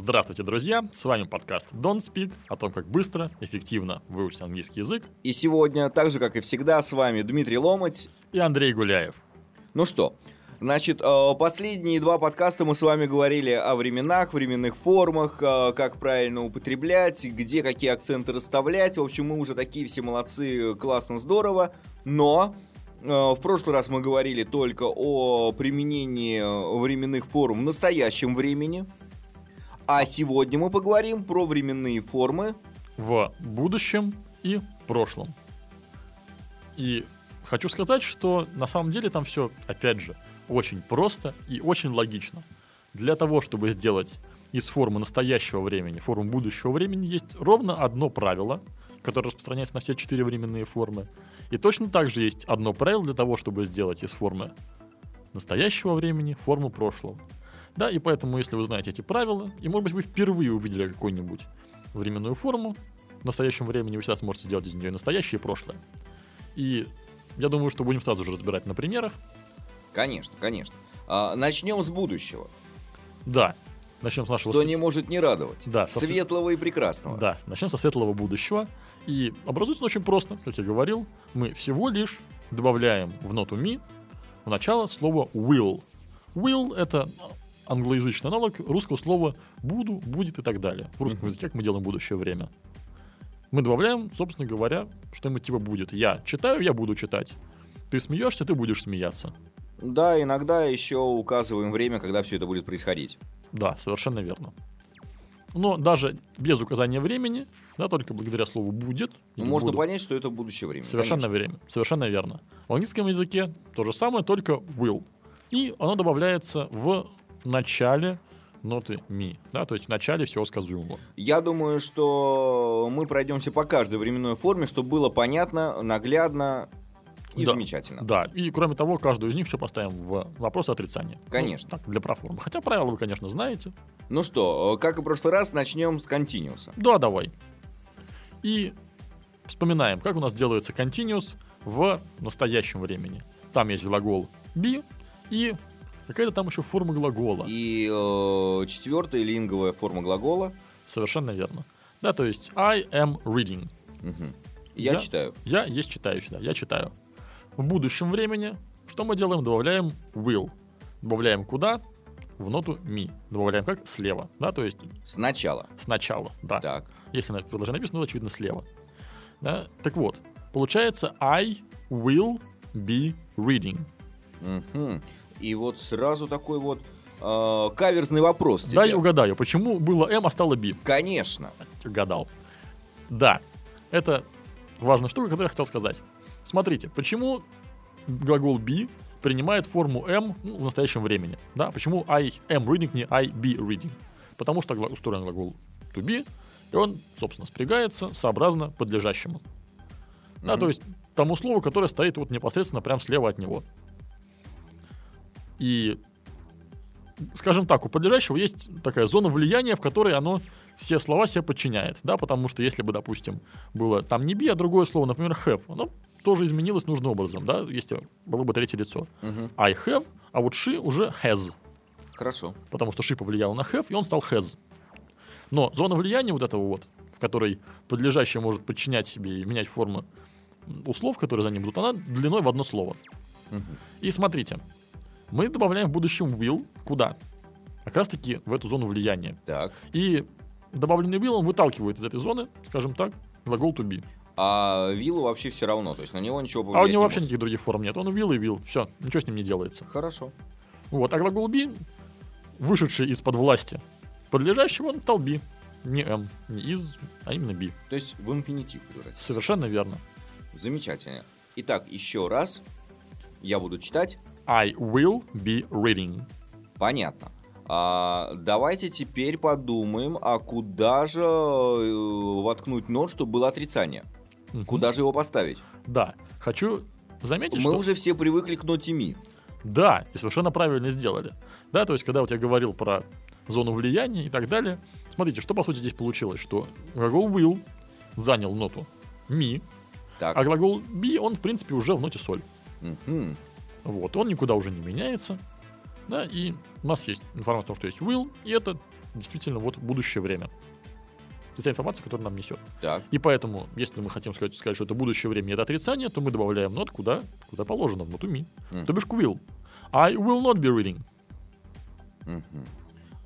Здравствуйте, друзья! С вами подкаст Don't Speak о том, как быстро, эффективно выучить английский язык. И сегодня, так же как и всегда, с вами Дмитрий Ломать. И Андрей Гуляев. Ну что, Значит, э, последние два подкаста мы с вами говорили о временах, временных формах, э, как правильно употреблять, где какие акценты расставлять. В общем, мы уже такие все молодцы, классно, здорово. Но э, в прошлый раз мы говорили только о применении временных форм в настоящем времени. А сегодня мы поговорим про временные формы в будущем и прошлом. И хочу сказать, что на самом деле там все, опять же, очень просто и очень логично. Для того, чтобы сделать из формы настоящего времени форму будущего времени, есть ровно одно правило, которое распространяется на все четыре временные формы. И точно так же есть одно правило для того, чтобы сделать из формы настоящего времени форму прошлого. Да, и поэтому, если вы знаете эти правила, и, может быть, вы впервые увидели какую-нибудь временную форму, в настоящем времени вы сейчас можете сделать из нее настоящее и прошлое. И я думаю, что будем сразу же разбирать на примерах, Конечно, конечно. А, начнем с будущего. Да. Начнем с нашего... Что не может не радовать. Да. Светлого и прекрасного. Да. Начнем со светлого будущего. И образуется очень просто, как я говорил. Мы всего лишь добавляем в ноту ми в начало слово will. Will — это англоязычный аналог русского слова «буду», «будет» и так далее. В русском языке, как мы делаем будущее время. Мы добавляем, собственно говоря, что-нибудь типа будет. Я читаю, я буду читать. Ты смеешься, ты будешь смеяться. Да, иногда еще указываем время, когда все это будет происходить. Да, совершенно верно. Но даже без указания времени, да, только благодаря слову будет. Можно буду, понять, что это будущее время. Совершенно конечно. время, совершенно верно. В английском языке то же самое, только will. И оно добавляется в начале ноты ми, да, то есть в начале всего сказуемого. Я думаю, что мы пройдемся по каждой временной форме, чтобы было понятно, наглядно и да, замечательно. Да, и кроме того, каждую из них еще поставим в вопрос отрицания. Конечно. Ну, так, для проформы. Хотя правила вы, конечно, знаете. Ну что, как и в прошлый раз, начнем с continuous. Да, давай. И вспоминаем, как у нас делается continuous в настоящем времени. Там есть глагол be и какая-то там еще форма глагола. И э, четвертая линговая форма глагола. Совершенно верно. Да, то есть I am reading. Угу. Я, я читаю. Я есть читающий, да, я читаю. В будущем времени что мы делаем? Добавляем will. Добавляем куда? В ноту ми. Добавляем как? Слева. Да, то есть... Сначала. Сначала, да. Так. Если на предложении написано, то очевидно слева. Да? Так вот, получается I will be reading. Угу. И вот сразу такой вот э, каверзный вопрос тебе. Дай угадаю, почему было M, а стало B? Конечно. Угадал. Да, это важная штука, которую я хотел сказать. Смотрите, почему глагол be принимает форму am ну, в настоящем времени? Да? Почему I am reading, не I be reading? Потому что устроен глагол to be, и он, собственно, спрягается сообразно подлежащему. Mm-hmm. Да, то есть тому слову, которое стоит вот непосредственно прямо слева от него. И, скажем так, у подлежащего есть такая зона влияния, в которой оно все слова себе подчиняет, да, потому что если бы, допустим, было там не be, а другое слово, например, have, оно тоже изменилось нужным образом, да, если было бы третье лицо. Uh-huh. I have, а вот she уже has. Хорошо. Потому что she повлиял на have, и он стал has. Но зона влияния вот этого вот, в которой подлежащее может подчинять себе и менять формы у слов, которые за ним будут, она длиной в одно слово. Uh-huh. И смотрите, мы добавляем в будущем will куда? Как раз таки в эту зону влияния. Так. И добавленный will он выталкивает из этой зоны, скажем так, глагол to be. А виллу вообще все равно, то есть на него ничего А у него вообще может. никаких других форм нет. Он вилл и вилл. Все, ничего с ним не делается. Хорошо. Вот, а глагол be, вышедший из-под власти подлежащего, он стал be. Не m, не из, а именно be. То есть в инфинитив превратился. Совершенно верно. Замечательно. Итак, еще раз я буду читать. I will be reading. Понятно. А, давайте теперь подумаем, а куда же э, воткнуть нот, чтобы было отрицание? Мгм. Куда же его поставить? Да. Хочу заметить, Мы что... уже все привыкли к ноте ми. Да, и совершенно правильно сделали. Да, то есть, когда вот я говорил про зону влияния и так далее, смотрите, что по сути здесь получилось, что глагол will занял ноту ми, Так. а глагол be, он, в принципе, уже в ноте соль. Мгм. Вот, он никуда уже не меняется. Да, и у нас есть информация о том, что есть will, и это действительно вот будущее время. Это вся информация, которая нам несет. Так. И поэтому, если мы хотим сказать, сказать, что это будущее время это отрицание, то мы добавляем нот куда, куда положено, в ноту ми. Мгм. То бишь к will. I will not be reading. Мгм.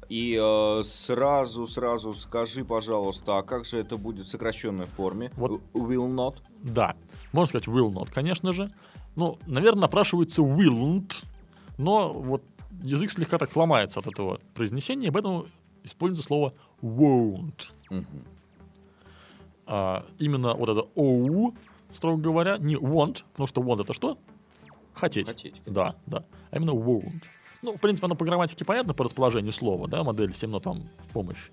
И э, сразу, сразу скажи, пожалуйста, а как же это будет в сокращенной форме? Вот. Will not? Да, можно сказать will not, конечно же. Ну, наверное, напрашивается willn't, но вот язык слегка так ломается от этого произнесения, поэтому используется слово won't. Мгм. А, именно вот это оу, строго говоря, не want, потому что want это что? Хотеть. Хотеть, конечно. Да, да. А именно won't. Ну, в принципе, оно по грамматике понятно, по расположению слова, да, модель 7 нот вам в помощь.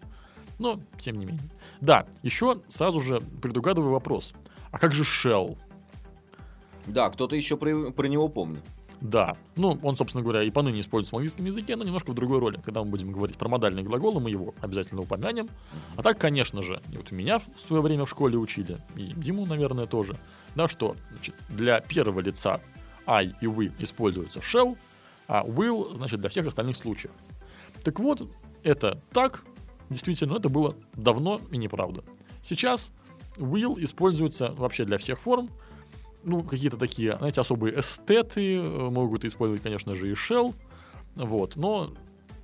Но, тем не менее. Да, еще сразу же предугадываю вопрос. А как же shell? Да, кто-то еще про, про него помнит. Да. Ну, он, собственно говоря, и поныне используется в английском языке, но немножко в другой роли. Когда мы будем говорить про модальные глаголы, мы его обязательно упомянем. А так, конечно же, и вот меня в свое время в школе учили, и Диму, наверное, тоже, да, что значит, для первого лица I и we используется shall, а will, значит, для всех остальных случаев. Так вот, это так, действительно, это было давно и неправда. Сейчас will используется вообще для всех форм, ну, какие-то такие, знаете, особые эстеты э, могут использовать, конечно же, и shell, вот, но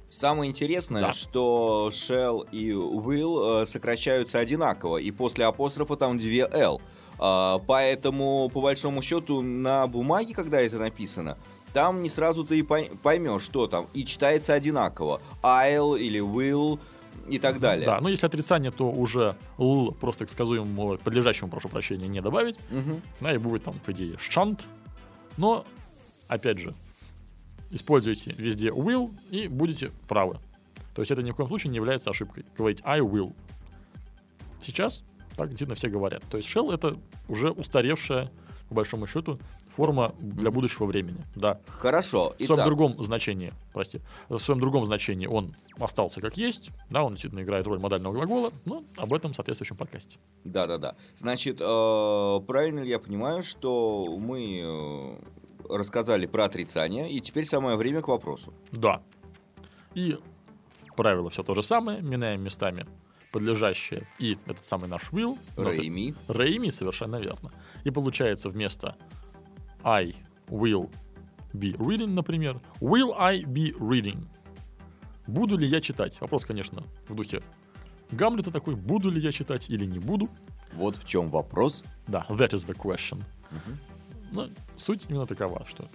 Самое интересное, Да. что shall и will э, сокращаются одинаково, и после апострофа там две l. А, поэтому, по большому счету, на бумаге, когда это написано, там не сразу ты и пой- поймешь, что там, и читается одинаково. I'll или will и так далее. Да, но если отрицание, то уже л просто к сказуемому, подлежащему, прошу прощения, не добавить. Мгм. Да, и будет там, по идее, шант. Но, опять же, используйте везде will и будете правы. То есть это ни в коем случае не является ошибкой. Говорить I will. Сейчас так действительно все говорят. То есть shell это уже устаревшая, по большому счету, форма для будущего времени. Да. Хорошо. В своем Итак, другом значении, прости, в своем другом значении он остался как есть, да, он действительно играет роль модального глагола, но об этом в соответствующем подкасте. Да-да-да. Значит, э, правильно ли я понимаю, что мы э, рассказали про отрицание, и теперь самое время к вопросу. Да. И правило все то же самое, меняем местами подлежащее и этот самый наш will. Рейми. Рейми, совершенно верно. И получается вместо I will be reading, например, will I be reading? Буду ли я читать? Вопрос, конечно, в духе Гамлета такой, буду ли я читать или не буду. Вот в чем вопрос. Да, that is the question. Мгм. Но суть именно такова, что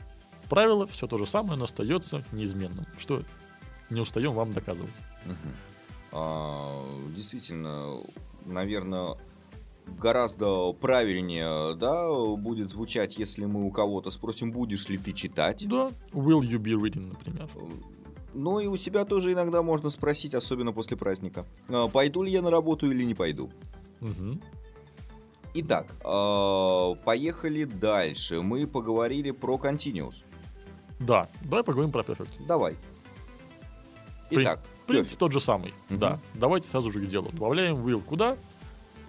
правило все то же самое, но остается неизменным, что не устаем вам доказывать. Мгм. А, действительно, наверное, гораздо правильнее, да, будет звучать, если мы у кого-то спросим, будешь ли ты читать. Да, will you be reading, например. Ну и у себя тоже иногда можно спросить, особенно после праздника, а, пойду ли я на работу или не пойду. Мгм. Итак, а, поехали дальше. Мы поговорили про continuous. Да, давай поговорим про perfect. Давай. При- Итак, Принцип тот же самый. Мгм. Да. Давайте сразу же к делу. Добавляем will куда?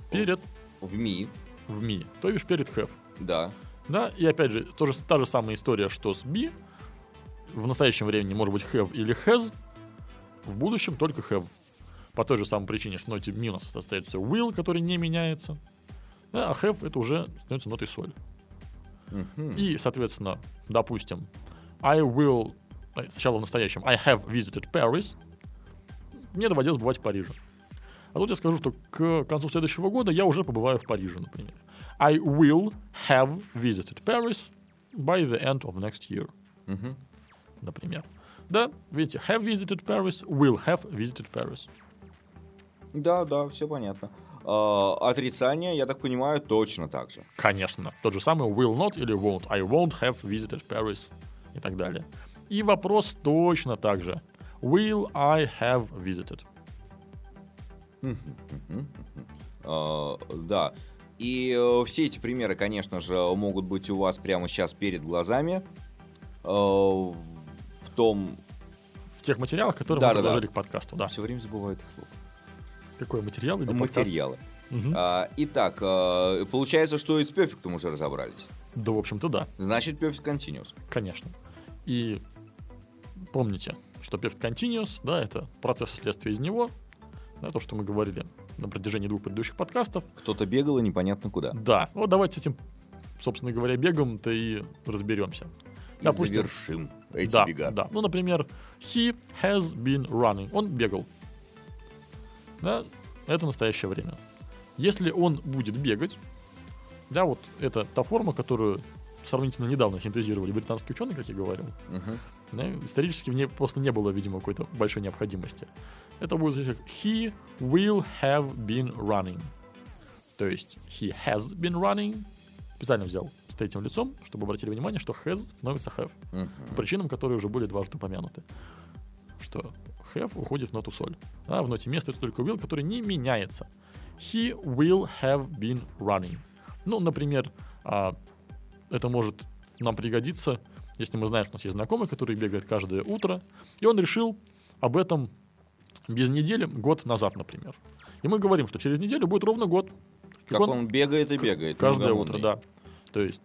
Перед в ми, в me, то бишь перед have. да. Да, и опять же, тоже та же самая история, что с be. В настоящем времени может быть have или has, в будущем только have. По той же самой причине, что в ноте ми у нас остается will, который не меняется. Да, а have это уже становится нотой соль. Мгм. И, соответственно, допустим, I will... э, Сначала в настоящем. I have visited Paris. Мне доводилось бывать в Париже. А тут я скажу, что к концу следующего года я уже побываю в Париже, например. I will have visited Paris by the end of next year, Мгм. например. Да, видите, have visited Paris, will have visited Paris. Да, да, все понятно. А, отрицание, я так понимаю, точно так же. Конечно. Тот же самый will not или won't. I won't have visited Paris и так далее. И вопрос точно так же. will I have visited. А, Да. И э, все эти примеры, конечно же, могут быть у вас прямо сейчас перед глазами. Э, В том... В тех материалах, которые Да, мы да, да. предложили к подкасту, да. Все время забываю это слово. Какой материал или? Материалы. А, Итак, э, получается, что и с перфектом уже разобрались. Да, в общем-то, да, Значит, Perfect Continuous. конечно. И помните, что Perfect Continuous, да, это процесс и следствие из него, да, то, что мы говорили на протяжении двух предыдущих подкастов. Кто-то бегал и непонятно куда. Да, вот давайте с этим, собственно говоря, бегом-то и разберемся. И Допустим, завершим эти да, бега. да. Ну, например, he has been running. Он бегал. Да, это настоящее время. Если он будет бегать, да, вот это та форма, которую сравнительно недавно синтезировали британские ученые, как я говорил. Мгм. Да, исторически в ней просто не было, видимо, какой-то большой необходимости. Это будет как he will have been running. То есть he has been running. Специально взял с третьим лицом, чтобы обратили внимание, что has становится have по причинам, которые уже были дважды упомянуты. Что have уходит в ноту соль. А в ноте место это только will, который не меняется. He will have been running. Ну, например, а, это может нам пригодиться, если мы знаем, что у нас есть знакомый, который бегает каждое утро, и он решил об этом без недели, год назад, например. И мы говорим, что через неделю будет ровно год. Как он бегает и бегает. Каждое утро, да. То есть,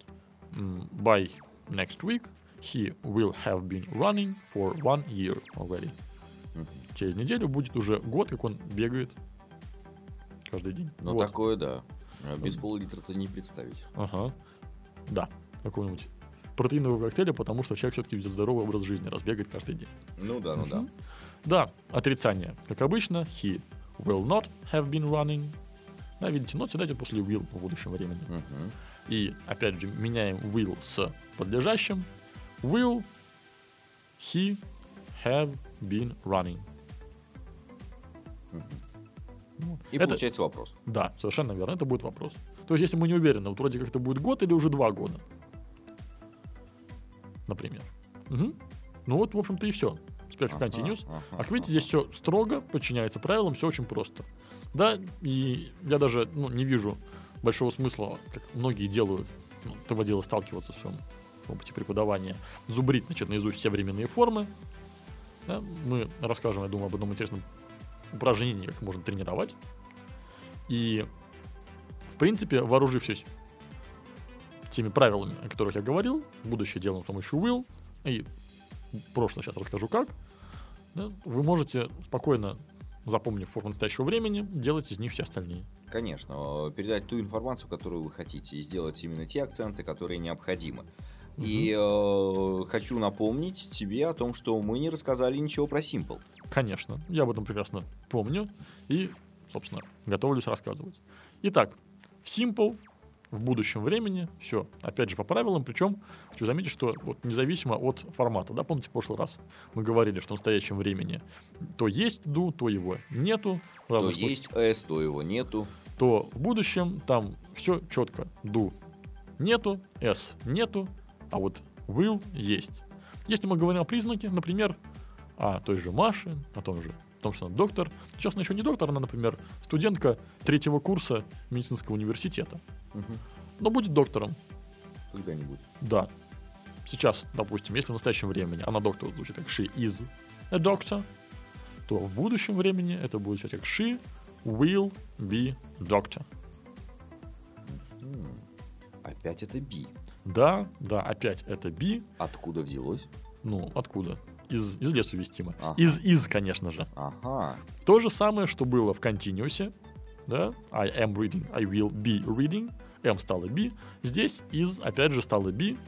by next week he will have been running for one year already. Через неделю будет уже год, как он бегает каждый день. Ну, Вот. такое, да. А Без пол-литра-то не представить. Ага. Да, какого-нибудь протеинового коктейля, потому что человек все-таки ведет здоровый образ жизни, раз бегает каждый день. Ну да, ну да. Да, отрицание. Как обычно, he will not have been running. Да, видите, not всегда идет после will в будущем времени. И опять же меняем will с подлежащим. Will he have been running? Вот. И Это- получается вопрос. Да, совершенно верно, это будет вопрос. То есть, если мы не уверены, вот вроде как это будет год или уже два года. Например. Мгм. Ну вот, в общем-то, и все. Perfect Ага, Continuous. ага, А как видите, ага. здесь все строго, подчиняется правилам, все очень просто. Да, и я даже ну, не вижу большого смысла, как многие делают, ну, доводило сталкиваться в своем опыте преподавания, зубрить, значит, наизусть все временные формы. Да, мы расскажем, я думаю, об одном интересном упражнении, как можно тренировать. И, в принципе, вооружившись теми правилами, о которых я говорил, будущее делаем с помощью will, и прошлое сейчас расскажу как, да, вы можете спокойно, запомнив форму настоящего времени, делать из них все остальные. Конечно, э, передать ту информацию, которую вы хотите, и сделать именно те акценты, которые необходимы. И э, хочу напомнить тебе о том, что мы не рассказали ничего про Simple. Конечно, я об этом прекрасно помню и, собственно, готовлюсь рассказывать. Итак, в Simple в будущем времени все, опять же, по правилам, причем хочу заметить, что вот независимо от формата, да, помните, в прошлый раз мы говорили, что в настоящем времени то есть do, то его нету, То случаях- есть S, то его нету. то в будущем там все четко. Do нету, S нету, а вот will есть. Если мы говорим о признаке, например, о той же Маше, о том же, том, что она доктор. Сейчас она еще не доктор, она, например, студентка третьего курса медицинского университета. Мгм. Но будет доктором, Когда-нибудь. да. Сейчас, допустим, если в настоящем времени она доктор звучит как she is a doctor, то в будущем времени это будет звучать как she will be doctor. Опять это B. Да, да, опять это be. Откуда взялось? Ну, откуда? Из, из лесу вестимо. Ага. Из, из, конечно же. Ага. То же самое, что было в continuous, да, I am reading, I will be reading, M стало be. Здесь из, опять же, стало be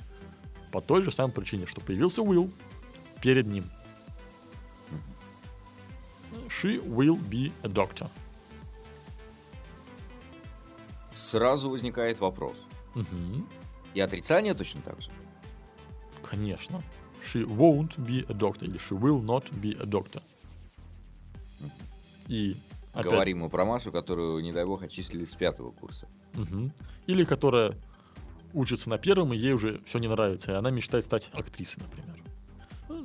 по той же самой причине, что появился will перед ним. She will be a doctor. Сразу возникает вопрос. Мгм. И отрицание точно так же. Конечно. She won't be a doctor или she will not be a doctor. И опять- Говорим мы про Машу, которую, не дай бог, отчислили с пятого курса. Мгм. Или которая учится на первом, и ей уже все не нравится, и она мечтает стать актрисой, например. Ну,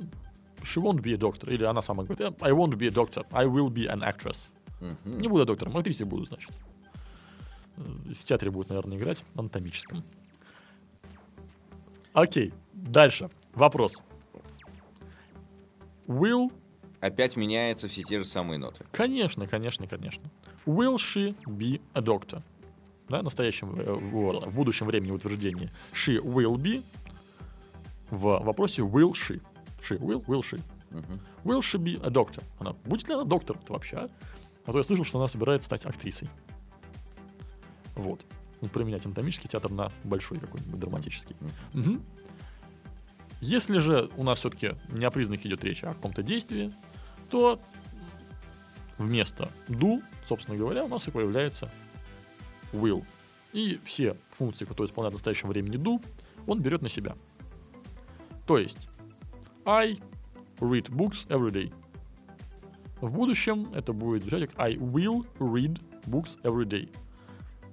she won't be a doctor. Или она сама говорит, I won't be a doctor, I will be an actress. Мгм. Не буду доктором, актрисой буду, значит. В театре будет, наверное, играть, анатомическом. Окей, дальше. Вопрос. Will, Опять меняются все те же самые ноты. конечно, конечно, конечно. Will she be a doctor? Да, в настоящем, э, в, в будущем времени утверждение she will be. В вопросе will she. She will, will she. Мгм. Will she be a doctor? Она будет ли она доктором вообще? А? а то я слышал, что она собирается стать актрисой. Вот. Ну, применять анатомический театр на большой какой-нибудь драматический. Мгм. Если же у нас все-таки не о признаках идет речь, а о каком-то действии, то вместо do, собственно говоря, у нас и появляется will. И все функции, которые исполняют в настоящем времени do, он берет на себя. То есть I read books every day. В будущем это будет звучать как I will read books every day.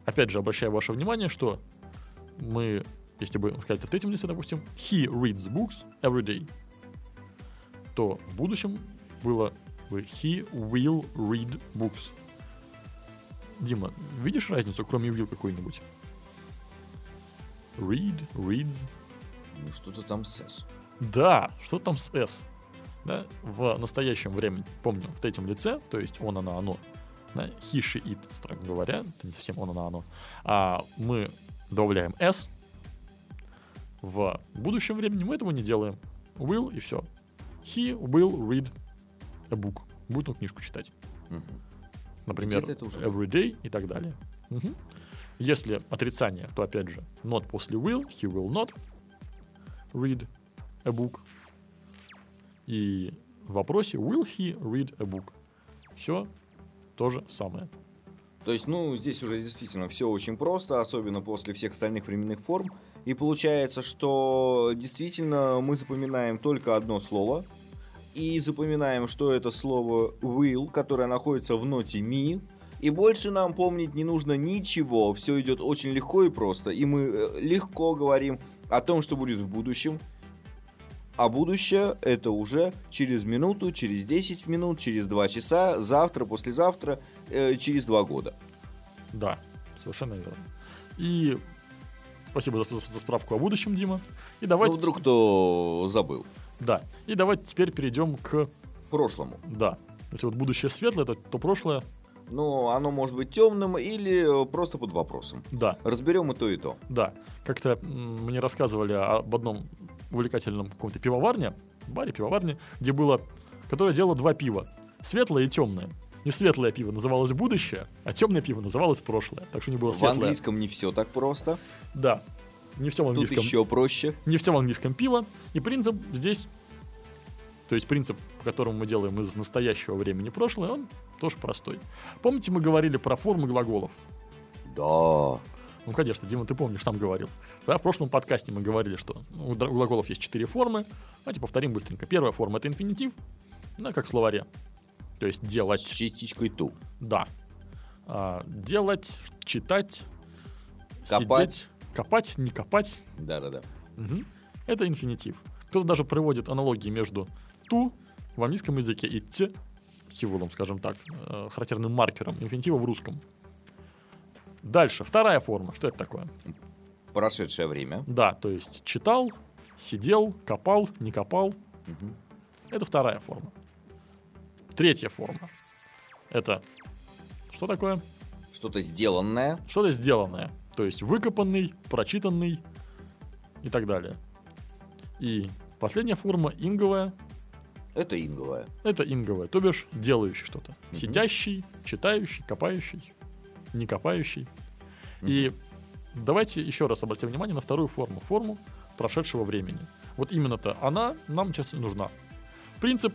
Опять же, обращаю ваше внимание, что мы, если бы сказать в третьем лице, допустим, he reads books every day, то в будущем было бы he will read books. Дима, видишь разницу, кроме will какой-нибудь? Read, reads. Ну, что-то там с S. Да, что там с S? Да, в настоящем времени, помню, в третьем лице, то есть он, она, оно, да, he, she, it, строго говоря, это не совсем он, она, оно, а мы добавляем S, в будущем времени мы этого не делаем. Will и все. He will read a book. Будет он книжку читать. Мгм. Например, every day и так далее. Мгм. Если отрицание, то опять же not после will, he will not read a book. И в вопросе will he read a book. Все то же самое. То есть, ну, здесь уже действительно все очень просто, особенно после всех остальных временных форм. И получается, что действительно мы запоминаем только одно слово. И запоминаем, что это слово will, которое находится в ноте ми. И больше нам помнить не нужно ничего. Все идет очень легко и просто. И мы э, легко говорим о том, что будет в будущем. А будущее это уже через минуту, через 10 минут, через 2 часа, завтра, послезавтра, э, через 2 года. Да, совершенно верно. И спасибо за, за справку о будущем, Дима. И давайте, Ну, вдруг кто забыл. да, и давайте теперь перейдем к, Прошлому. да, если вот будущее светлое, то, то прошлое, Но оно может быть темным или просто под вопросом. да, Разберем и то, и то. да. Как-то мне рассказывали об одном увлекательном каком-то пивоварне, баре пивоварне, где было, которое делало два пива, светлое и темное. И светлое пиво называлось будущее, а темное пиво называлось прошлое. Так что не было В светлое. английском не все так просто. Да. Не в всем Тут английском. еще проще. не в всем английском пиво. И принцип здесь, то есть принцип, по которому мы делаем из настоящего времени прошлое, он тоже простой. Помните, мы говорили про формы глаголов? Да. Ну, конечно, Дима, ты помнишь, сам говорил. Да, в прошлом подкасте мы говорили, что у др- у глаголов есть четыре формы. Давайте повторим быстренько. Первая форма — это инфинитив, да, как в словаре. То есть С делать, частичкой ту. да. А, делать, читать, Копать. сидеть, копать, не копать, Да-да-да. Мгм. Это инфинитив. Кто-то даже приводит аналогии между ту в английском языке и т символом, скажем так, э, характерным маркером инфинитива в русском. Дальше, вторая форма. Что это такое? Прошедшее время. Да, то есть читал, сидел, копал, не копал. Мгм. Это вторая форма. Третья форма. Это что такое? Что-то сделанное. Что-то сделанное. То есть выкопанный, прочитанный и так далее. И последняя форма инговая. Это инговое. Это инговая, то бишь делающий что-то. Мгм. Сидящий, читающий, копающий, не копающий. И давайте еще раз обратим внимание на вторую форму. Форму прошедшего времени. Вот именно-то она нам сейчас и нужна. Принцип,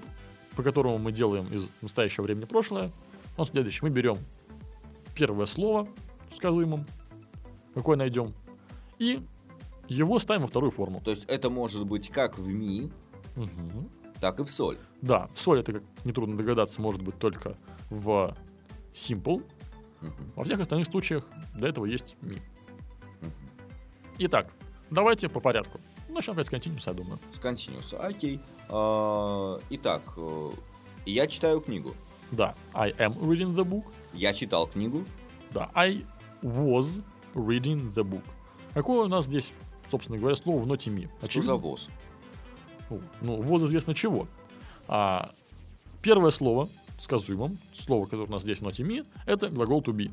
по которому мы делаем из настоящего времени прошлое, он следующий. Мы берем первое слово в сказуемом, какое найдем, и его ставим во вторую форму. То есть это может быть как в ми, Мгм. так и в соль. Да, в соль это, как нетрудно догадаться, может быть только в simple. Мгм. Во всех остальных случаях для этого есть ми. Мгм. Итак, давайте по порядку. Начнем опять с continuous, я думаю. С continuous. Окей. А, итак, э, я читаю книгу. Да, I am reading the book. Я читал книгу. Да, I was reading the book. Какое у нас здесь, собственно говоря, слово в ноте ми? Что за ВОЗ? Ну, ну, ВОЗ известно чего. А, первое слово сказуемым, слово, которое у нас здесь в ноте ми, это глагол to be.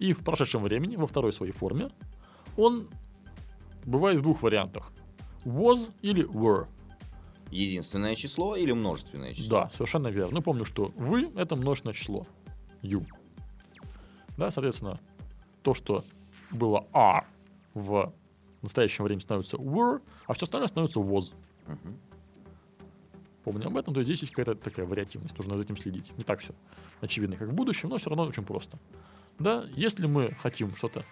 И в прошедшем времени, во второй своей форме, он бывает в двух вариантах. Was или were. Единственное число или множественное число? Да, совершенно верно. Ну, помню, что вы — это множественное число. You. Да, соответственно, то, что было are в настоящем времени становится were, а все остальное становится was. Мгм. Помню об этом, то есть здесь есть какая-то такая вариативность, нужно за этим следить. Не так все очевидно, как в будущем, но все равно очень просто. Да, если мы хотим что-то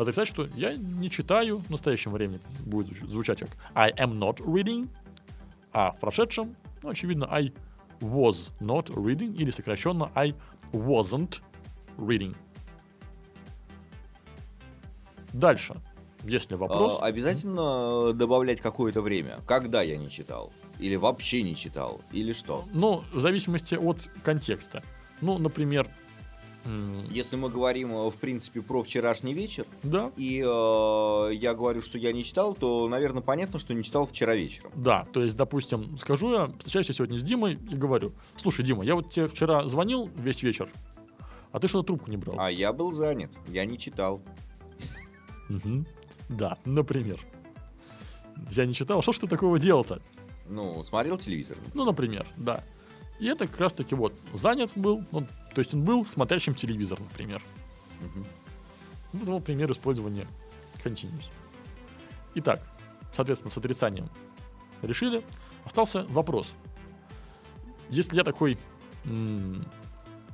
отрицать, что я не читаю в настоящем времени, будет звуч- звучать как I am not reading, а в прошедшем, ну, очевидно, I was not reading, или сокращенно I wasn't reading. Дальше, если вопрос... А, обязательно добавлять какое-то время. Когда я не читал? Или вообще не читал? Или что? Ну, в зависимости от контекста. Ну, например, Если мы говорим, э, в принципе, про вчерашний вечер, да, и э, я говорю, что я не читал, то, наверное, понятно, что не читал вчера вечером. Да, то есть, допустим, скажу я, встречаюсь я сегодня с Димой и говорю, слушай, Дима, я вот тебе вчера звонил весь вечер, а ты что-то трубку не брал. А я был занят, я не читал. Да, например. Я не читал, что ж ты такого делал-то? Ну, смотрел телевизор. Ну, например, да. И это как раз-таки вот занят был, ну, то есть он был смотрящим телевизор, например. Мгм. Вот его пример использования continuous. Итак, соответственно, с отрицанием решили. Остался вопрос. Если я такой,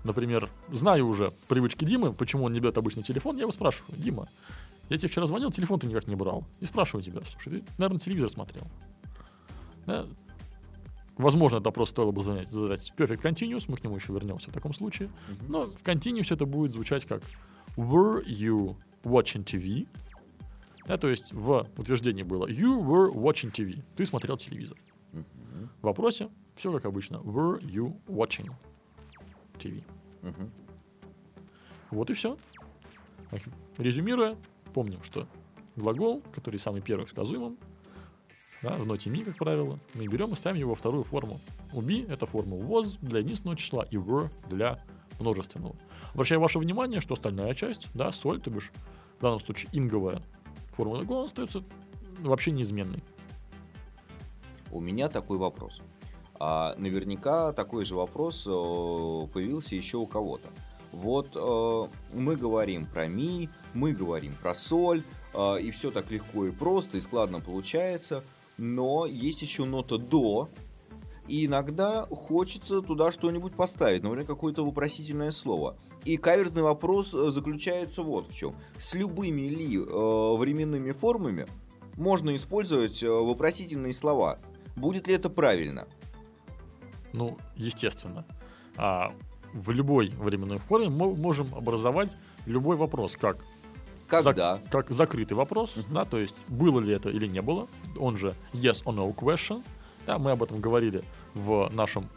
например, знаю уже привычки Димы, почему он не берет обычный телефон, я его спрашиваю, Дима, я тебе вчера звонил, телефон ты никак не брал. И спрашиваю тебя, слушай, ты, наверное, телевизор смотрел. Да? Возможно, это вопрос стоило бы занять, задать perfect continuous, мы к нему еще вернемся в таком случае. Мгм. Но в continuous это будет звучать как Were you watching TV? Да, то есть в утверждении было You were watching TV. Ты смотрел телевизор. Мгм. В вопросе все как обычно. Were you watching TV? Мгм. Вот и все. Резюмируя, помним, что глагол, который самый первый в сказуемом, да, в ноте ми, как правило, мы берем и ставим его во вторую форму. У be это форма was для единственного числа и were для множественного. Обращаю ваше внимание, что остальная часть, да, соль, то бишь в данном случае инговая форма глагола остается вообще неизменной. У меня такой вопрос. А наверняка такой же вопрос э, появился еще у кого-то. Вот э, мы говорим про ми, мы говорим про соль, э, и все так легко и просто, и складно получается, но есть еще нота до, и иногда хочется туда что-нибудь поставить, например, какое-то вопросительное слово. И каверзный вопрос э, заключается вот в чем. С любыми ли э, временными формами можно использовать э, вопросительные слова? Будет ли это правильно? Ну, естественно. А в любой временной форме мы можем образовать любой вопрос, как Когда? Зак- как закрытый вопрос, Мгм. да, то есть было ли это или не было, он же yes or no question, да, мы об этом говорили в нашем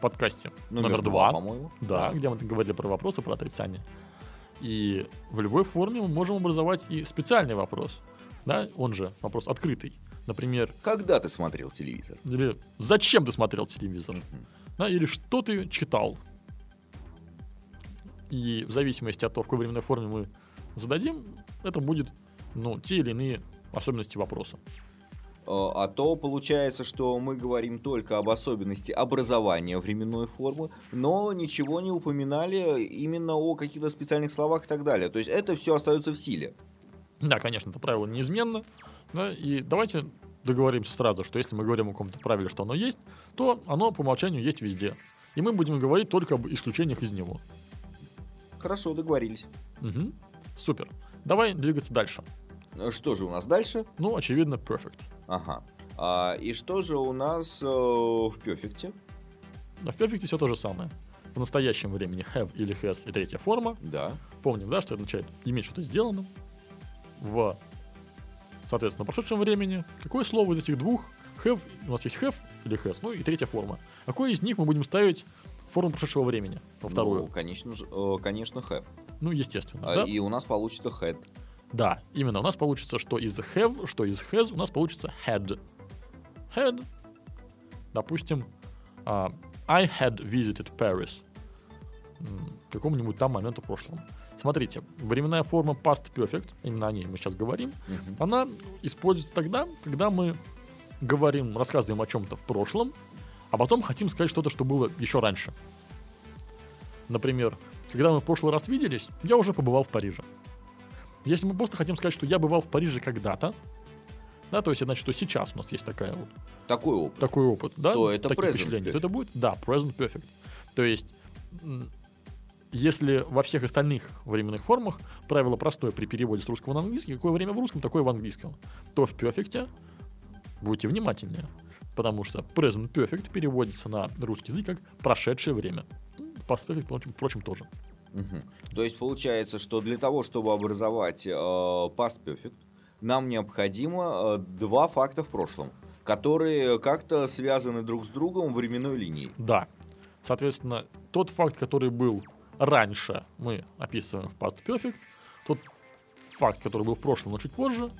подкасте номер, два, по-моему. да, где мы говорили про вопросы, про отрицание. И в любой форме мы можем образовать и специальный вопрос, да, он же вопрос открытый. Например, Когда ты смотрел телевизор? или зачем ты смотрел телевизор, да, или что ты читал. И в зависимости от того, в какой временной форме мы зададим, это будет, ну, те или иные особенности вопроса. Э, А то получается, что мы говорим только об особенности образования временной формы, но ничего не упоминали именно о каких-то специальных словах и так далее. То есть это все остается в силе. Да, конечно, это правило неизменно. Да, и давайте договоримся сразу, что если мы говорим о каком-то правиле, что оно есть, то оно по умолчанию есть везде. И мы будем говорить только об исключениях из него. Хорошо, договорились. Мгм. Супер. Давай двигаться дальше. Э, Что же у нас дальше? Ну, очевидно, perfect. Ага. А, и что же у нас э, в перфекте? В perfect все то же самое. В настоящем времени have или has и третья форма. Да. Помним, да, что это означает иметь что-то сделано. В Соответственно, прошедшем времени, какое слово из этих двух, have, у нас есть have или has, ну и третья форма. Какой из них мы будем ставить форму прошедшего времени, во вторую? Ну, конечно же, э, конечно, have. Ну, естественно, А, да? И у нас получится had. Да, именно. У нас получится, что из have, что из has, у нас получится had. Had. Допустим, а, I had visited Paris. К какому-нибудь там моменту в прошлом. Смотрите, временная форма past perfect, именно о ней мы сейчас говорим, Мгм. она используется тогда, когда мы говорим, рассказываем о чем-то в прошлом, а потом хотим сказать что-то, что было еще раньше. Например, когда мы в прошлый раз виделись, я уже побывал в Париже. Если мы просто хотим сказать, что я бывал в Париже когда-то, да, то есть, значит, что сейчас у нас есть такая вот, Такой опыт. такой опыт, да, То это такие present perfect. то это будет, да, present perfect. То есть, если во всех остальных временных формах правило простое при переводе с русского на английский, какое время в русском, такое в английском, то в perfect будьте внимательнее, потому что present perfect переводится на русский язык как прошедшее время. Past perfect, впрочем, впрочем, тоже. Мгм. То есть получается, что для того, чтобы образовать э, past perfect, нам необходимо э, два факта в прошлом, которые как-то связаны друг с другом временной линией. Да. Соответственно, тот факт, который был раньше, мы описываем в past perfect. Тот факт, который был в прошлом, но чуть позже,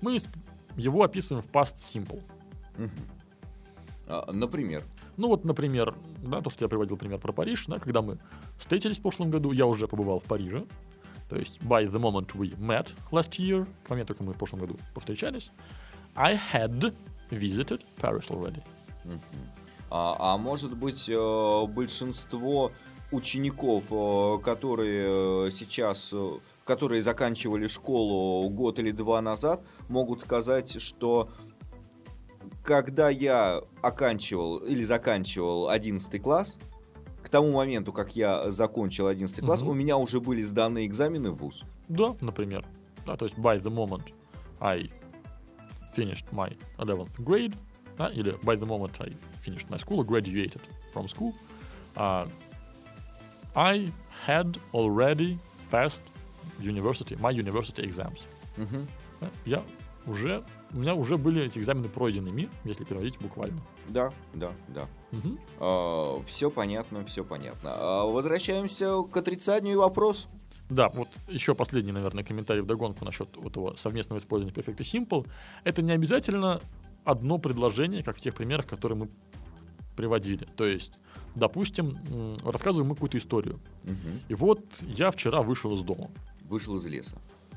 мы его описываем в past simple. А, Например, Ну вот, например, да, то, что я приводил пример про Париж, да, когда мы встретились в прошлом году, я уже побывал в Париже. То есть, by the moment we met last year, к моменту, как мы в прошлом году повстречались, I had visited Paris already. а, а может быть э, большинство учеников, э, которые э, сейчас, которые заканчивали школу год или два назад, могут сказать, что когда я оканчивал или заканчивал 11 класс, к тому моменту, как я закончил 11 класс, Мгм. у меня уже были сданы экзамены в ВУЗ. Да, например. Да, то есть by the moment I finished my 11th grade, да, или by the moment I finished my school graduated from school, а, I had already passed university, my university exams. Мгм. Да, Я уже, у меня уже были эти экзамены пройденными, если переводить буквально. Да, да, да. Мгм. все понятно, все понятно. А, возвращаемся к отрицанию и вопросу. Да, вот еще последний, наверное, комментарий в догонку насчет вот этого совместного использования Perfect и Simple. Это не обязательно одно предложение, как в тех примерах, которые мы приводили. То есть, допустим, рассказываем мы какую-то историю. Мгм. И вот я вчера вышел из дома. Вышел из леса,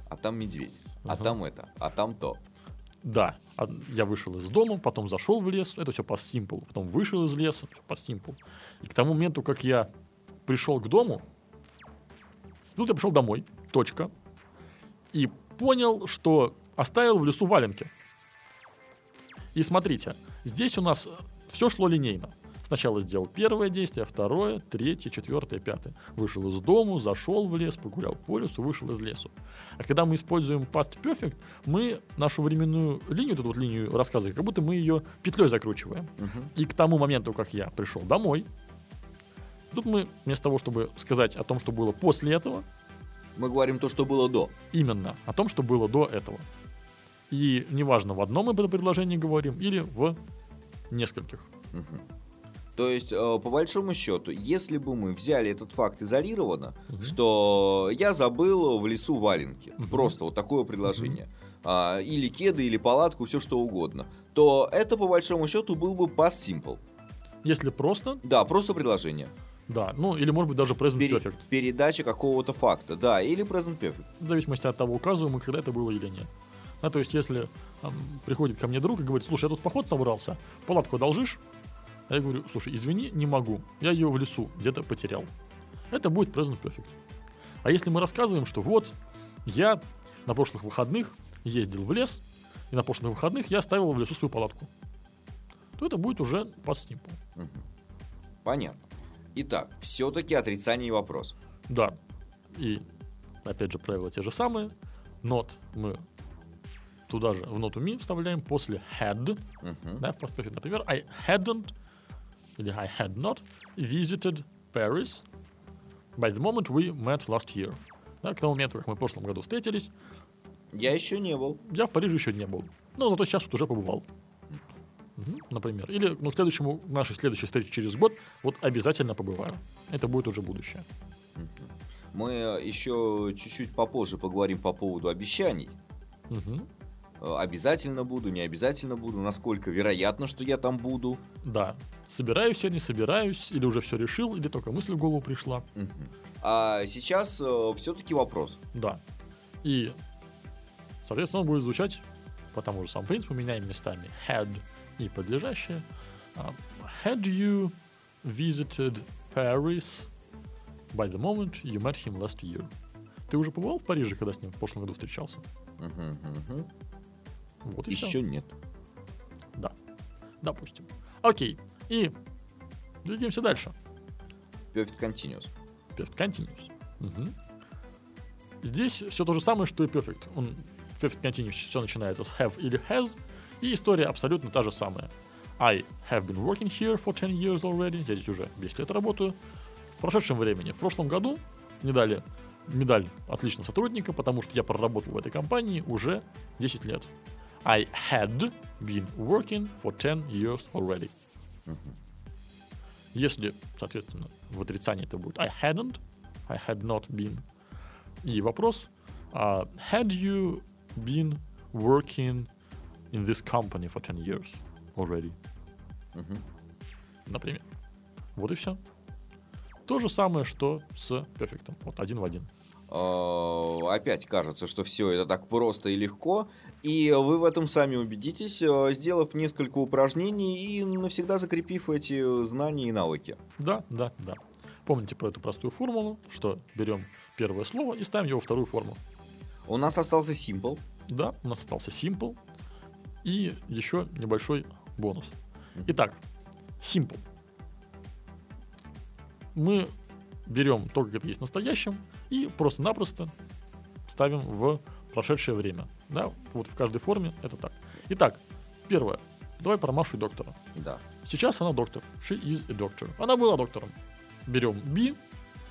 а там медведь, а Ага. там это, а там то. Да, я вышел из дома, потом зашел в лес, это все по simple, потом вышел из леса, все по simple. И к тому моменту, как я пришел к дому, тут я пришел домой, точка, и понял, что оставил в лесу валенки. И смотрите, здесь у нас все шло линейно. Сначала сделал первое действие, второе, третье, четвертое, пятое. Вышел из дому, зашел в лес, погулял по лесу, вышел из лесу. А когда мы используем past perfect, мы нашу временную линию, эту вот линию рассказа, как будто мы ее петлей закручиваем. Мгм. И к тому моменту, как я пришел домой, тут мы вместо того, чтобы сказать о том, что было после этого, Мы говорим то, что было до. именно о том, что было до этого. И неважно, в одном мы это предложении говорим или в нескольких. Мгм. То есть, э, по большому счету, если бы мы взяли этот факт изолированно, Мгм. что я забыл в лесу валенки, Мгм. просто вот такое предложение, а, или кеды, или палатку, все что угодно, то это, по большому счету, был бы past simple. Если просто, Да, просто предложение. да, ну или может быть даже present Пере- perfect. передача какого-то факта, да, или present perfect. В зависимости от того, указываем мы, когда это было или нет. Да, то есть, если там, приходит ко мне друг и говорит, слушай, я тут поход собрался, палатку одолжишь? А я говорю, слушай, извини, не могу, я ее в лесу где-то потерял. Это будет present perfect. А если мы рассказываем, что вот, я на прошлых выходных ездил в лес, и на прошлых выходных я оставил в лесу свою палатку, то это будет уже past simple. Мгм. Понятно. Итак, все-таки отрицание и вопрос. Да. И, опять же, правила те же самые. Not мы туда же в ноту ми вставляем после had. Мгм. Да, в. Например, I hadn't или I had not visited Paris by the moment we met last year. Да, к тому моменту, как мы в прошлом году встретились, Я еще не был. Я в Париже еще не был. Но зато сейчас вот уже побывал. Мгм, Например. Или ну, к следующему, нашей следующей встрече через год, вот обязательно побываю. Это будет уже будущее. Мы еще чуть-чуть попозже поговорим по поводу обещаний. Мгм. Э, Обязательно буду, не обязательно буду, насколько вероятно, что я там буду. Да. Собираюсь я, не собираюсь, или уже все решил, или только мысль в голову пришла. Мгм. А сейчас все-таки вопрос. Да. И, соответственно, он будет звучать по тому же самому принципу, меняем местами had и подлежащее. А, Had you visited Paris by the moment you met him last year? Ты уже побывал в Париже, когда с ним в прошлом году встречался? Мгм, мгм. Вот. Еще нет. Да. Допустим. Окей. И двигаемся дальше. Perfect Continuous. Perfect Continuous. Мгм. Здесь все то же самое, что и Perfect. Он Perfect Continuous все начинается с have или has, и история абсолютно та же самая. I have been working here for 10 years already. Я здесь уже 10 лет работаю. В прошедшем времени, в прошлом году, мне дали медаль отличного сотрудника, потому что я проработал в этой компании уже 10 лет. I had been working for 10 years already. Если, соответственно, в отрицании это будет I hadn't, I had not been. И вопрос, а, had you been working in this company for 10 years already? Мгм. Например. Вот и все. То же самое, что с перфектом. Вот один в один. Э, Опять кажется, что все это так просто и легко. И вы в этом сами убедитесь, э, сделав несколько упражнений и навсегда закрепив эти знания и навыки. Да, да, да. Помните про эту простую формулу, что берем первое слово и ставим его во вторую форму. У нас остался Simple. Да, у нас остался simple и еще небольшой бонус. Итак, simple. Мы берем то, как это есть в настоящем, и просто-напросто ставим в прошедшее время. Да, вот в каждой форме это так. Итак, первое. Давай про Машу и доктора. Да. Сейчас она доктор. She is a doctor. Она была доктором. Берем be,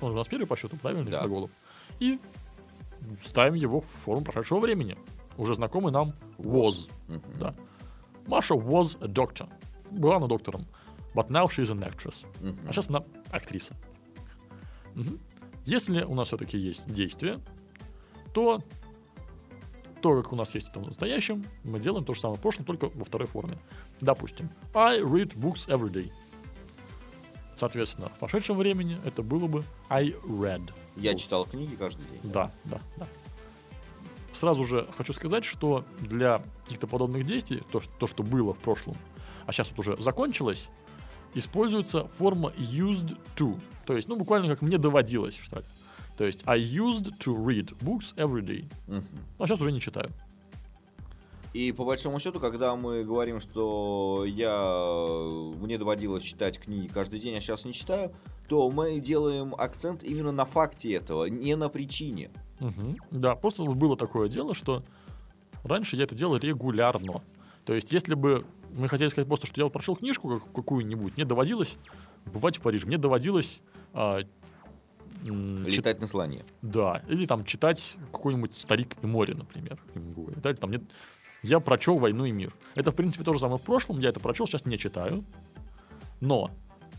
он же у нас первый по счету, правильно, Да. глаголов. И ставим его в форму прошедшего времени. Уже знакомый нам was. Мгм. Да. Маша was a doctor. Была она доктором. But now she is an actress. Мгм. А сейчас она актриса. Мгм. Если у нас все-таки есть действие, то то, как у нас есть это в настоящем, мы делаем то же самое в прошлом, только во второй форме. Допустим, I read books every day. Соответственно, в прошедшем времени это было бы I read. Я Вот. читал книги каждый день. Да, да, да. Сразу же хочу сказать, что для каких-то подобных действий, то, то, что было в прошлом, а сейчас вот уже закончилось, используется форма used to. То есть, ну, буквально как мне доводилось читать. То есть, I used to read books every day. Мгм. А сейчас уже не читаю. И по большому счету, когда мы говорим, что я мне доводилось читать книги каждый день, а сейчас не читаю, то мы делаем акцент именно на факте этого, не на причине. Мгм. Да, просто было такое дело, что раньше я это делал регулярно. То есть, если бы мы хотели сказать просто, что я вот прочел книжку как- какую-нибудь, мне доводилось бывать в Париже, мне доводилось а, чит- Летать на слоне. Да, или там читать какой-нибудь «Старик и море», например, Хемингуэя, да, или там нет... Я прочел «Войну и мир». Это, в принципе, то же самое в прошлом, я это прочел, сейчас не читаю, но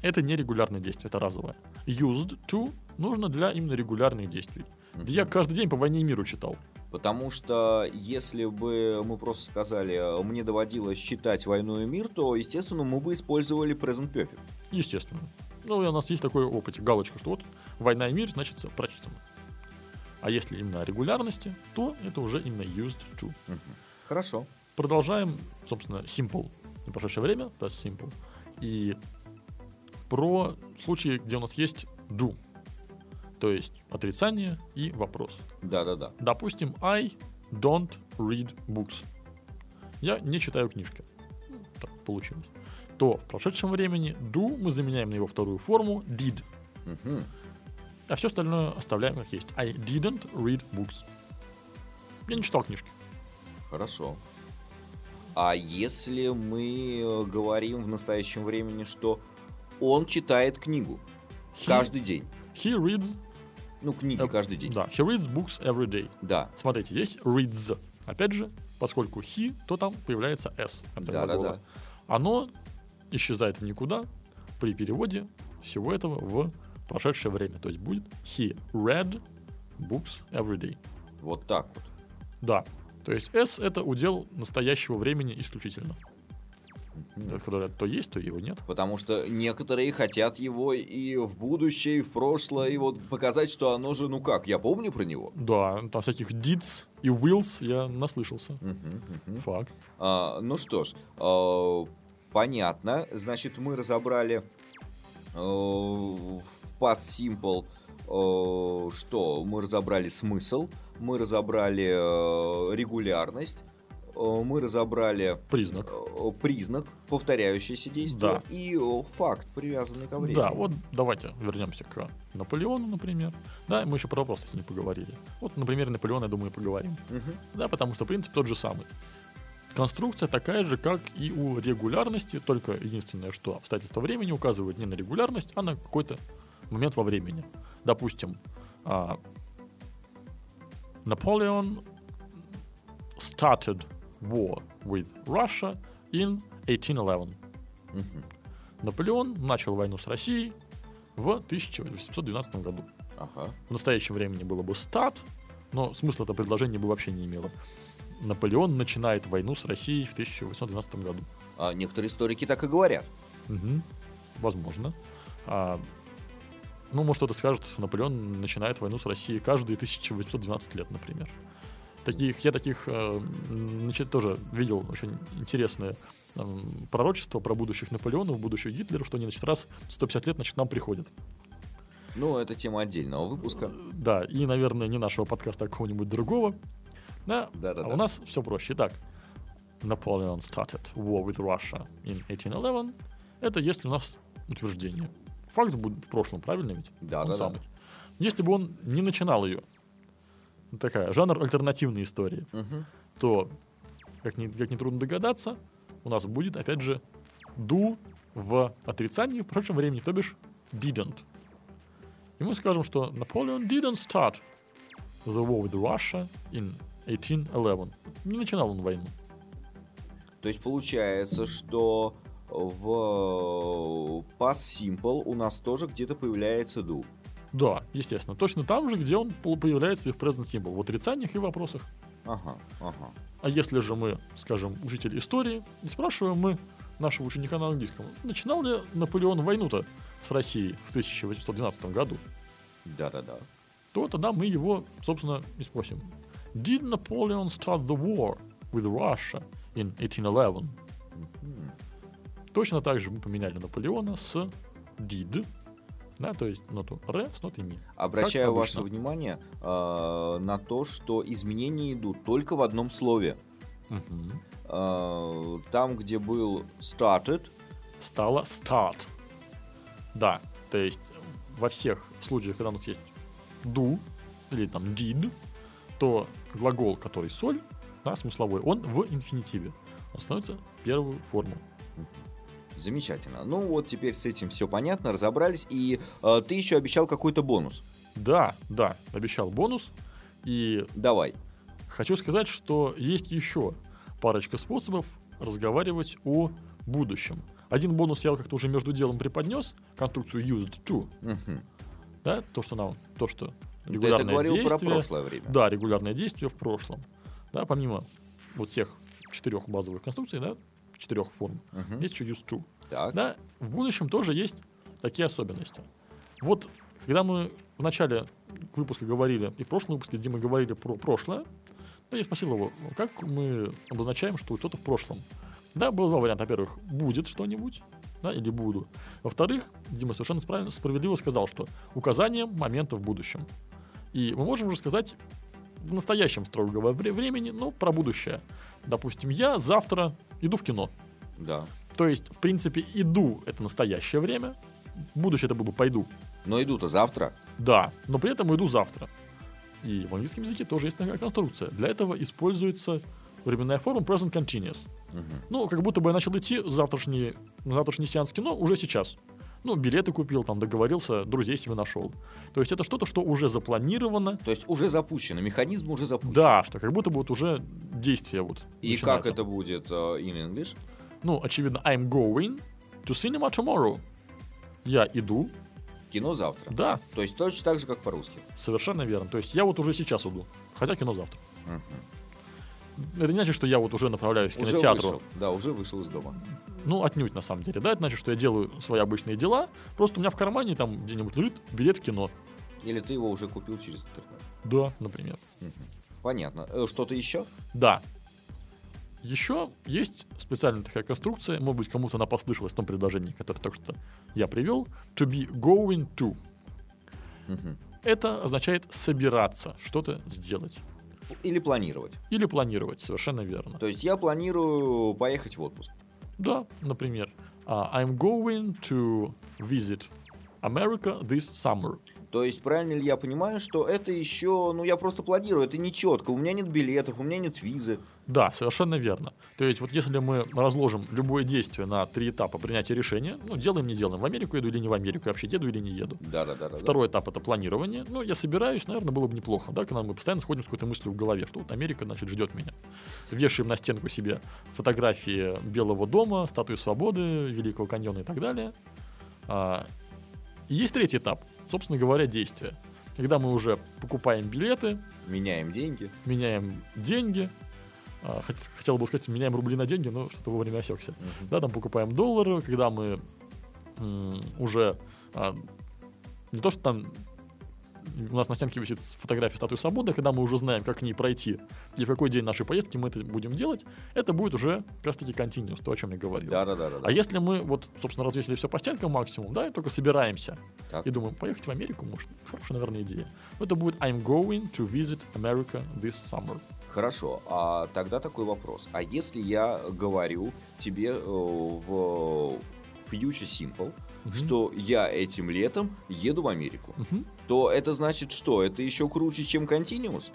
это не регулярное действие, это разовое. Used to нужно для именно регулярных действий. Да я каждый день по «Войне и миру» читал. Потому что если бы мы просто сказали, мне доводилось читать «Войну и мир», то, естественно, мы бы использовали Present Perfect. Естественно. Ну, у нас есть такой опыт, галочка, что вот «Война и мир» значит прочитано. А если именно о регулярности, то это уже именно used to. Хорошо. Продолжаем, собственно, simple. На прошедшее время, past simple. И про случаи, где у нас есть do. То есть отрицание и вопрос. Да-да-да. Допустим, I don't read books. Я не читаю книжки. Так получилось. То в прошедшем времени do мы заменяем на его вторую форму did. Мгм. А все остальное оставляем как есть. I didn't read books. Я не читал книжки. Хорошо. А если мы э, говорим в настоящем времени, что он читает книгу He, каждый день? He reads Ну, книги Э, каждый день. Да, he reads books every day. Да. Смотрите, есть reads. Опять же, поскольку he, то там появляется s конце Да-да-да. глагола. Оно исчезает в никуда при переводе всего этого в прошедшее время. То есть будет he read books every day. Вот так вот. Да. То есть S это удел настоящего времени исключительно. Когда то есть, то его нет. Потому что некоторые хотят его и в будущее, и в прошлое, и вот показать, что оно же, ну как, я помню про него. Да, там всяких deeds и wills я наслышался. Мгм, мгм. Факт. А, ну что ж, а, понятно. Значит, мы разобрали э, в past simple, э, что мы разобрали смысл, мы разобрали э, регулярность, мы разобрали Признак. э, признак, повторяющееся действие Да. и э, факт, привязанный ко времени. Да, вот давайте вернемся к Наполеону, например. Да, мы еще про вопрос кстати, не поговорили. Вот на примере Наполеона, я думаю, поговорим. Мгм. Да, потому что принцип тот же самый. Конструкция такая же, как и у регулярности, только единственное, что обстоятельства времени указывают не на регулярность, а на какой-то момент во времени. Допустим, а, Napoleon started war with Russia in 1811. Мгм. Наполеон начал войну с Россией в 1812 году. Ага. В настоящем времени было бы start, но смысла это предложение бы вообще не имело. Наполеон начинает войну с Россией в 1812 году. А некоторые историки так и говорят. Мгм. Возможно. А, ну, может, кто-то скажет, что Наполеон начинает войну с Россией каждые 1812 лет, например. Таких, я таких э, значит, тоже видел очень интересное эм, пророчество про будущих Наполеонов, будущих Гитлеров, что они, значит, раз в 150 лет, значит, к нам приходят. Ну, это тема отдельного выпуска. Да, и, наверное, не нашего подкаста, а какого-нибудь другого. Да, Да-да-да. а у нас все проще. Итак, Napoleon started war with Russia in 1811. Это если у нас утверждение. Факт будет в прошлом, правильно ведь? Да, Он да, да. самый. Если бы он не начинал ее, такая, жанр альтернативной истории, Мгм. то, как не, как нетрудно догадаться, у нас будет, опять же, do в отрицании в прошедшем времени, то бишь didn't. И мы скажем, что Napoleon didn't start the war with Russia in 1811. Не начинал он войну. То есть получается, что в Pass Simple у нас тоже где-то появляется do. Да, естественно. Точно там же, где он появляется и в present simple, в отрицаниях и вопросах. Ага, ага. А если же мы, скажем, учитель истории, и спрашиваем мы нашего ученика на английском, начинал ли Наполеон войну-то с Россией в 1812 году, Да-да-да. то тогда мы его, собственно, и спросим. Did Napoleon start the war with Russia in 1811? Мгм. Точно так же мы поменяли Наполеона с did, да, то есть ноту ре с нотой ми. Обращаю ваше внимание э, на то, что изменения идут только в одном слове. Мгм. Э, там, где был started, стало start. Да, то есть во всех случаях, когда у нас есть do или там did, то глагол, который соль, да, смысловой, он в инфинитиве. Он становится в первую форму. Замечательно. Ну вот теперь с этим все понятно, разобрались. И э, ты еще обещал какой-то бонус. Да, да, обещал бонус. И Давай. хочу сказать, что есть еще парочка способов разговаривать о будущем. Один бонус я как-то уже между делом преподнес, конструкцию used to, Мгм. да, то, что нам, то, что Ты это регулярное говорил про действие, прошлое время. Да, регулярное действие в прошлом. Да, помимо вот всех четырех базовых конструкций, да, четырех форм, Мгм. есть еще used to. Так. Да, в будущем тоже есть такие особенности. Вот, когда мы в начале выпуска говорили, и в прошлом выпуске, где мы говорили про прошлое, да, я спросил его, как мы обозначаем, что что-то в прошлом. Да, было два варианта. Во-первых, будет что-нибудь, да, или буду. Во-вторых, Дима совершенно справильно, справедливо сказал, что указание момента в будущем. И мы можем уже сказать в настоящем, строго говоря, вре- времени, но про будущее. Допустим, я завтра иду в кино. Да. То есть, в принципе, иду — это настоящее время, будущее это было бы пойду. Но иду-то завтра. Да, но при этом иду завтра. И в английском языке тоже есть такая конструкция. Для этого используется временная форма present continuous. Мгм. Ну, как будто бы я начал идти завтрашний, завтрашний сеанс кино уже сейчас. Ну, билеты купил, там договорился, друзей себе нашел. То есть это что-то, что уже запланировано. То есть уже запущено, механизм уже запущен. Да, что как будто вот уже действие вот. И начинается. как это будет э, in English? Ну, очевидно, I'm going to cinema tomorrow. Я иду, В кино завтра. да, То есть точно так же, как по-русски. совершенно верно. То есть я вот уже сейчас иду, хотя кино завтра. Мгм. Это не значит, что я вот уже направляюсь к Уже кинотеатру. вышел. Да, уже вышел из дома. Ну, отнюдь на самом деле. Да, это значит, что я делаю свои обычные дела. Просто у меня в кармане там где-нибудь лежит билет в кино. Или ты его уже купил через интернет. Да, например. Понятно. Э, Что-то еще? Да. Еще есть специальная такая конструкция, может быть, кому-то она послышалась в том предложении, которое только что я привел. To be going to. Мгм. Это означает собираться, что-то сделать. Или планировать. Или планировать, совершенно верно. То есть я планирую поехать в отпуск. Да, например, а, I'm going to visit America this summer. То есть правильно ли я понимаю, что это еще, ну я просто планирую, это не четко. У меня нет билетов, у меня нет визы. Да, совершенно верно. То есть вот если мы разложим любое действие на три этапа принятия решения, ну, делаем, не делаем, в Америку еду или не в Америку, я вообще еду или не еду. Да, да, да, да. Второй этап это планирование. Ну, я собираюсь, наверное, было бы неплохо, да, когда мы постоянно сходим с какой-то мыслью в голове, что вот Америка, значит, ждет меня. Вешаем на стенку себе фотографии Белого дома, статуи свободы, Великого каньона и так далее. А, есть третий этап, собственно говоря, действия. Когда мы уже покупаем билеты, Меняем деньги. меняем деньги, а, хот- хотел бы сказать, меняем рубли на деньги, но что-то вовремя осекся. Мгм. Да, там покупаем доллары, когда мы уже а, не то, что там у нас на стенке висит фотография статуи свободы, когда мы уже знаем, как к ней пройти и в какой день нашей поездки мы это будем делать, это будет уже как раз таки continuous, то, о чем я говорил. Да, да, да, да. да. А если мы вот, собственно, развесили все по стенкам максимум, да, и только собираемся Так. и думаем, поехать в Америку, может, хорошая, наверное, идея. Это будет I'm going to visit America this summer. Хорошо, а тогда такой вопрос. А если я говорю тебе э, в Future Simple, Мгм. что я этим летом еду в Америку, Мгм. то это значит что? Это еще круче, чем Continuous?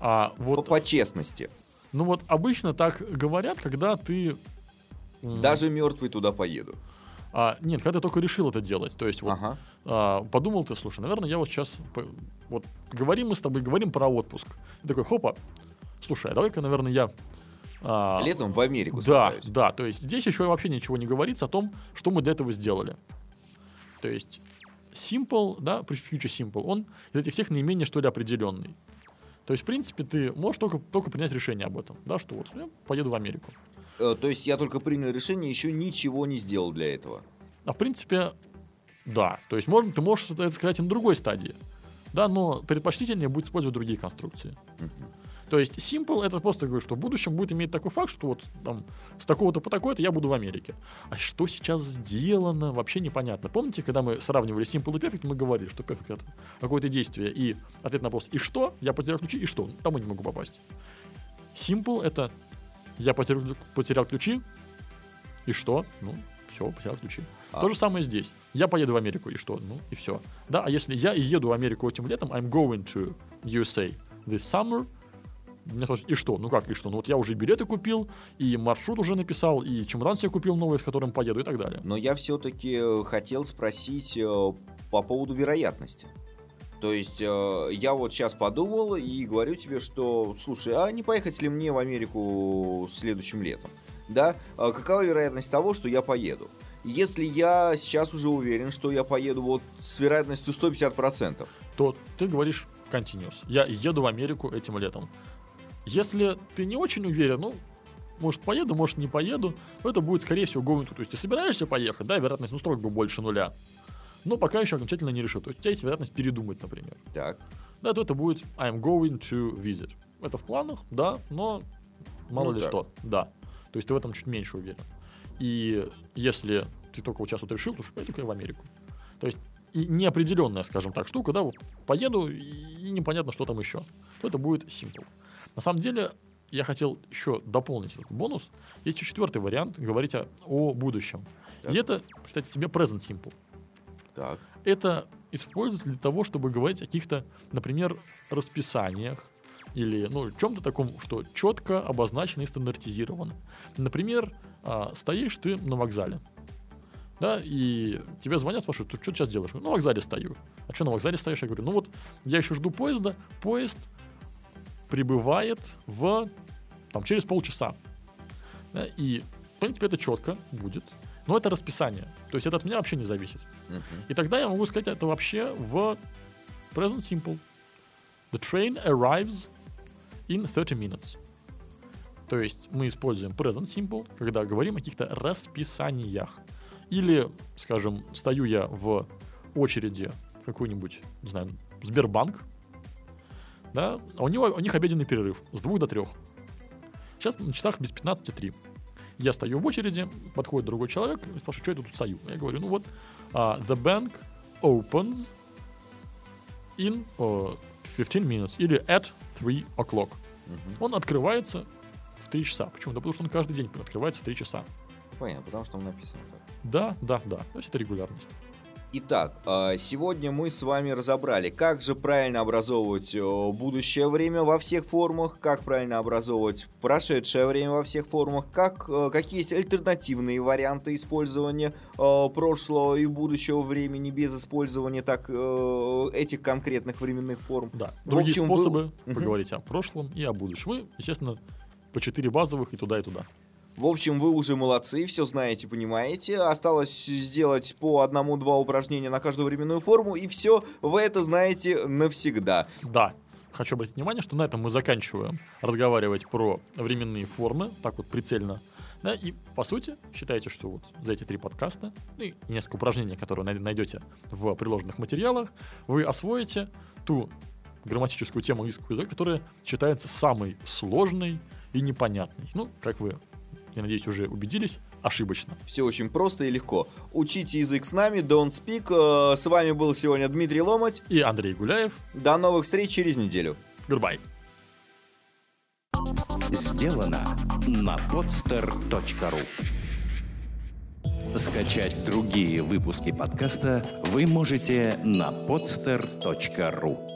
А По, вот, по честности. ну вот обычно так говорят, когда ты... Даже мертвый туда поеду. а, нет, когда ты только решил это делать. То есть вот Ага. а, подумал ты, слушай, наверное, я вот сейчас... по- Вот говорим мы с тобой, говорим про отпуск. Ты такой, хопа, слушай, а давай-ка, наверное, я... а, Летом в Америку Да, слетаюсь. да, то есть здесь еще вообще ничего не говорится о том, что мы для этого сделали. То есть Simple, да, Future Simple, он из этих всех наименее, что ли, определенный. То есть, в принципе, ты можешь только, только принять решение об этом, да, что вот я поеду в Америку. Э, То есть я только принял решение, еще ничего не сделал для этого. А в принципе, да, то есть можно, ты можешь это сказать и на другой стадии, да, но предпочтительнее будет использовать другие конструкции. Мгм. То есть Simple это просто говорю, что в будущем будет иметь такой факт, что вот там с такого-то по такое-то я буду в Америке. А что сейчас сделано, вообще непонятно. Помните, когда мы сравнивали Simple и Perfect, мы говорили, что Perfect это какое-то действие и ответ на вопрос «и что?» Я потерял ключи, и что? Там я не могу попасть. Simple это я потерял, потерял ключи, и что? Ну, все, потерял ключи. А- То же самое здесь. Я поеду в Америку, и что? Ну, и все. Да, а если я и еду в Америку этим летом, I'm going to USA this summer, мне спрашивают, и что? Ну как, и что? Ну вот я уже билеты купил, и маршрут уже написал, и чемодан себе купил новый, с которым поеду, и так далее. Но я все-таки хотел спросить э, по поводу вероятности. То есть э, я вот сейчас подумал и говорю тебе, что, слушай, а не поехать ли мне в Америку следующим летом? Да? А какова вероятность того, что я поеду? Если я сейчас уже уверен, что я поеду вот с вероятностью 150%, То ты говоришь continuous. Я еду в Америку этим летом. Если ты не очень уверен, ну, может поеду, может не поеду, то это будет, скорее всего, going to. То есть ты собираешься поехать, да, вероятность, ну, строго больше нуля. Но пока еще окончательно не решил. То есть у тебя есть вероятность передумать, например. так, Да, то это будет I'm going to visit. Это в планах, да, но мало Ну ли так. что. Да. То есть ты в этом чуть меньше уверен. И если ты только вот сейчас вот решил, то что поеду-ка я в Америку. То есть и неопределенная, скажем так, штука, да, вот поеду и непонятно, что там еще. То это будет simple. На самом деле, я хотел еще дополнить этот бонус. Есть еще четвертый вариант, говорить о, о будущем. Так. И это, представьте себе, present simple так, это используется для того, чтобы говорить о каких-то, например, расписаниях или ну, чем-то таком, что четко обозначено и стандартизировано. Например, а, стоишь ты на вокзале. Да, и тебе звонят, спрашивают, ты что сейчас делаешь? Ну, на вокзале стою. А что на вокзале стоишь? Я говорю, ну вот, я еще жду поезда, поезд прибывает в, там, через полчаса. Да, и, в принципе, это четко будет. Но это расписание. То есть это от меня вообще не зависит. Мгм. И тогда я могу сказать это вообще в present simple. The train arrives in 30 minutes. То есть мы используем present simple, когда говорим о каких-то расписаниях. Или, скажем, стою я в очереди в какой-нибудь, не знаю, Сбербанк, да, а у, него, у них обеденный перерыв с двух до трех. Сейчас на часах без 15.3. Я стою в очереди, подходит другой человек и спрашивает, что я тут стою. Я говорю, ну вот, а, the bank opens in uh, 15 minutes или at 3 o'clock. Мгм. Он открывается в 3 часа. Почему? Да потому что он каждый день открывается в 3 часа. Понятно, потому что там написано так. Да, да, да. То есть это регулярность. Итак, а, сегодня мы с вами разобрали, как же правильно образовывать э, будущее время во всех формах, как правильно образовывать прошедшее время во всех формах, как, э, какие есть альтернативные варианты использования э, прошлого и будущего времени без использования так этих конкретных временных форм. Да. В Другие общем, вы- способы Мгм. поговорить о прошлом и о будущем. Мы, естественно, по 4 базовых и туда, и туда. В общем, вы уже молодцы, все знаете, понимаете. Осталось сделать по одному-два упражнения на каждую временную форму, и все, вы это знаете навсегда. Да. Хочу обратить внимание, что на этом мы заканчиваем разговаривать про временные формы, так вот прицельно. Да, и по сути, считайте, что вот за эти три подкаста ну и несколько упражнений, которые най- найдете в приложенных материалах, вы освоите ту грамматическую тему английского языка, которая считается самой сложной и непонятной. Ну, как вы, я надеюсь, уже убедились, ошибочно. Все очень просто и легко. Учите язык с нами, don't speak. Э, С вами был сегодня Дмитрий Ломать. И Андрей Гуляев, До новых встреч через неделю. goodbye. Сделано на podster.ru Скачать другие выпуски подкаста вы можете на podster.ru